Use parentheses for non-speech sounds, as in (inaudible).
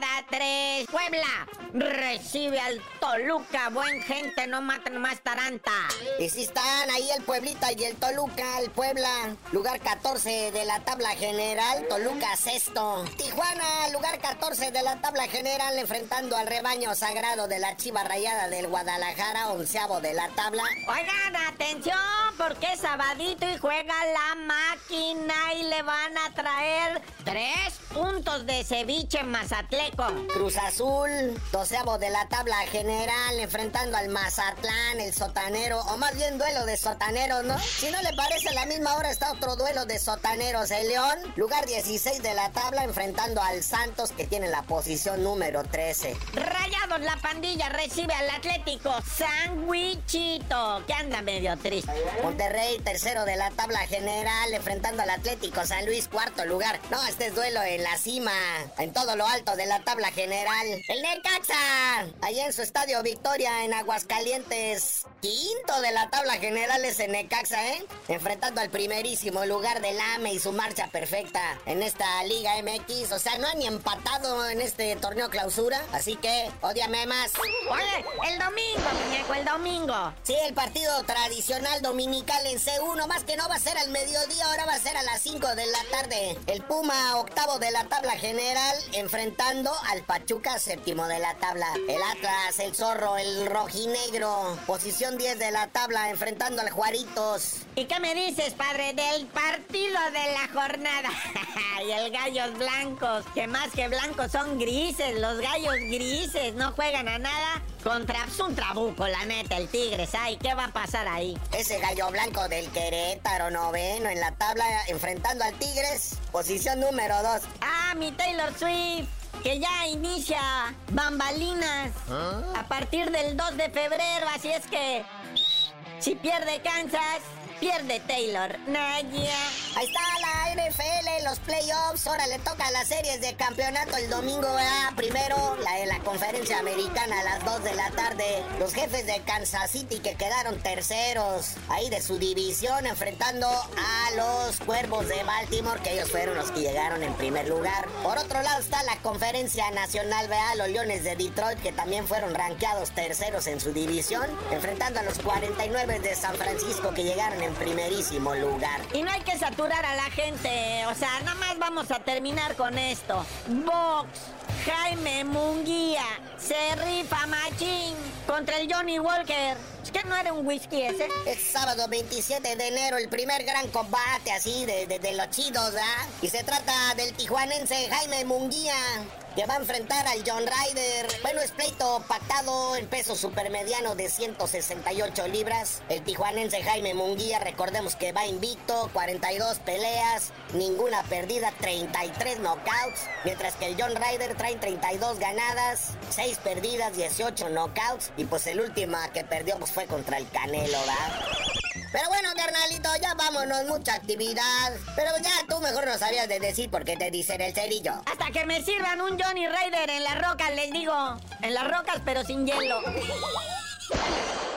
tardes, Puebla. Recibe al Toluca, buen gente, no maten más taranta. Y si están ahí el Pueblita y el Toluca, el Puebla, lugar 14 de la tabla general, Toluca sexto. Tijuana, lugar 14 de la tabla general, enfrentando al rebaño sagrado de la Chiva Rayada del Guadalajara, onceavo de la tabla. Oigan, atención, porque es sabadito y juega la y le van a traer tres puntos de ceviche mazatleco. Cruz Azul, doceavo de la tabla general, enfrentando al Mazatlán, el sotanero, o más bien duelo de sotaneros, ¿no? Si no le parece, a la misma hora está otro duelo de sotaneros. El León, lugar 16 de la tabla, enfrentando al Santos, que tiene la posición número 13. Rayados, la pandilla recibe al Atlético Sandwichito, que anda medio triste. Monterrey, tercero de la tabla general, enfrentando al Atlético San Luis, cuarto lugar. No, este es duelo en la cima, en todo lo alto de la tabla general. El Necaxa, allá en su estadio Victoria, en Aguascalientes, quinto de la tabla general es el Necaxa, ¿eh? Enfrentando al primerísimo lugar del AME y su marcha perfecta en esta Liga MX. O sea, no han ni empatado en este torneo clausura, así que, odiame más. Oye, el domingo, domingo. Sí, el partido tradicional dominical en C1, más que no va a ser al mediodía, ahora va a ser a las 5 de la tarde. El Puma, octavo de la tabla general, enfrentando al Pachuca, séptimo de la tabla. El Atlas, el Zorro, el Rojinegro, posición 10 de la tabla, enfrentando al Juaritos. ¿Y qué me dices, padre, del partido de la jornada? (laughs) y el Gallos Blancos, que más que blancos son grises, los gallos grises, no juegan a nada. Contra un trabuco, la neta, el Tigres. Ay, ¿qué va a pasar ahí? Ese gallo blanco del Querétaro, noveno en la tabla, enfrentando al Tigres, posición número 2. Ah, mi Taylor Swift que ya inicia bambalinas a partir del 2 de febrero, así es que si pierde Kansas, pierde Taylor. Naya. Ahí está la NFL, los playoffs. Ahora le toca las series de campeonato el domingo, ¿verdad? Primero, la de la conferencia americana a las 2 de la tarde. Los jefes de Kansas City que quedaron terceros ahí de su división, enfrentando a los cuervos de Baltimore, que ellos fueron los que llegaron en primer lugar. Por otro lado está la conferencia nacional, ¿verdad? Los Leones de Detroit, que también fueron rankeados terceros en su división, enfrentando a los 49 de San Francisco, que llegaron en primerísimo lugar. Y no hay que saturar a la gente, o sea, nada más vamos a terminar con esto. Box, Jaime Munguía, se rifa machín contra el Johnny Walker. ¿Es que no era un whisky ese? Es sábado 27 de enero, el primer gran combate así de, de, los chidos, ¿ah? Y se trata del tijuanense Jaime Munguía que va a enfrentar al John Ryder. Bueno, es pleito pactado en peso supermediano de 168 libras. El tijuanense Jaime Munguía, recordemos que va invicto, 42 peleas, ninguna perdida, 33 knockouts. Mientras que el John Ryder trae 32 ganadas, 6 perdidas, 18 knockouts. Y pues el último que perdió pues, fue contra el Canelo, ¿verdad? Ya vámonos, mucha actividad. Pero ya tú mejor no sabías de decir por qué te dicen el cerillo. Hasta que me sirvan un Johnny Raider en las rocas, les digo. En las rocas, pero sin hielo. (laughs)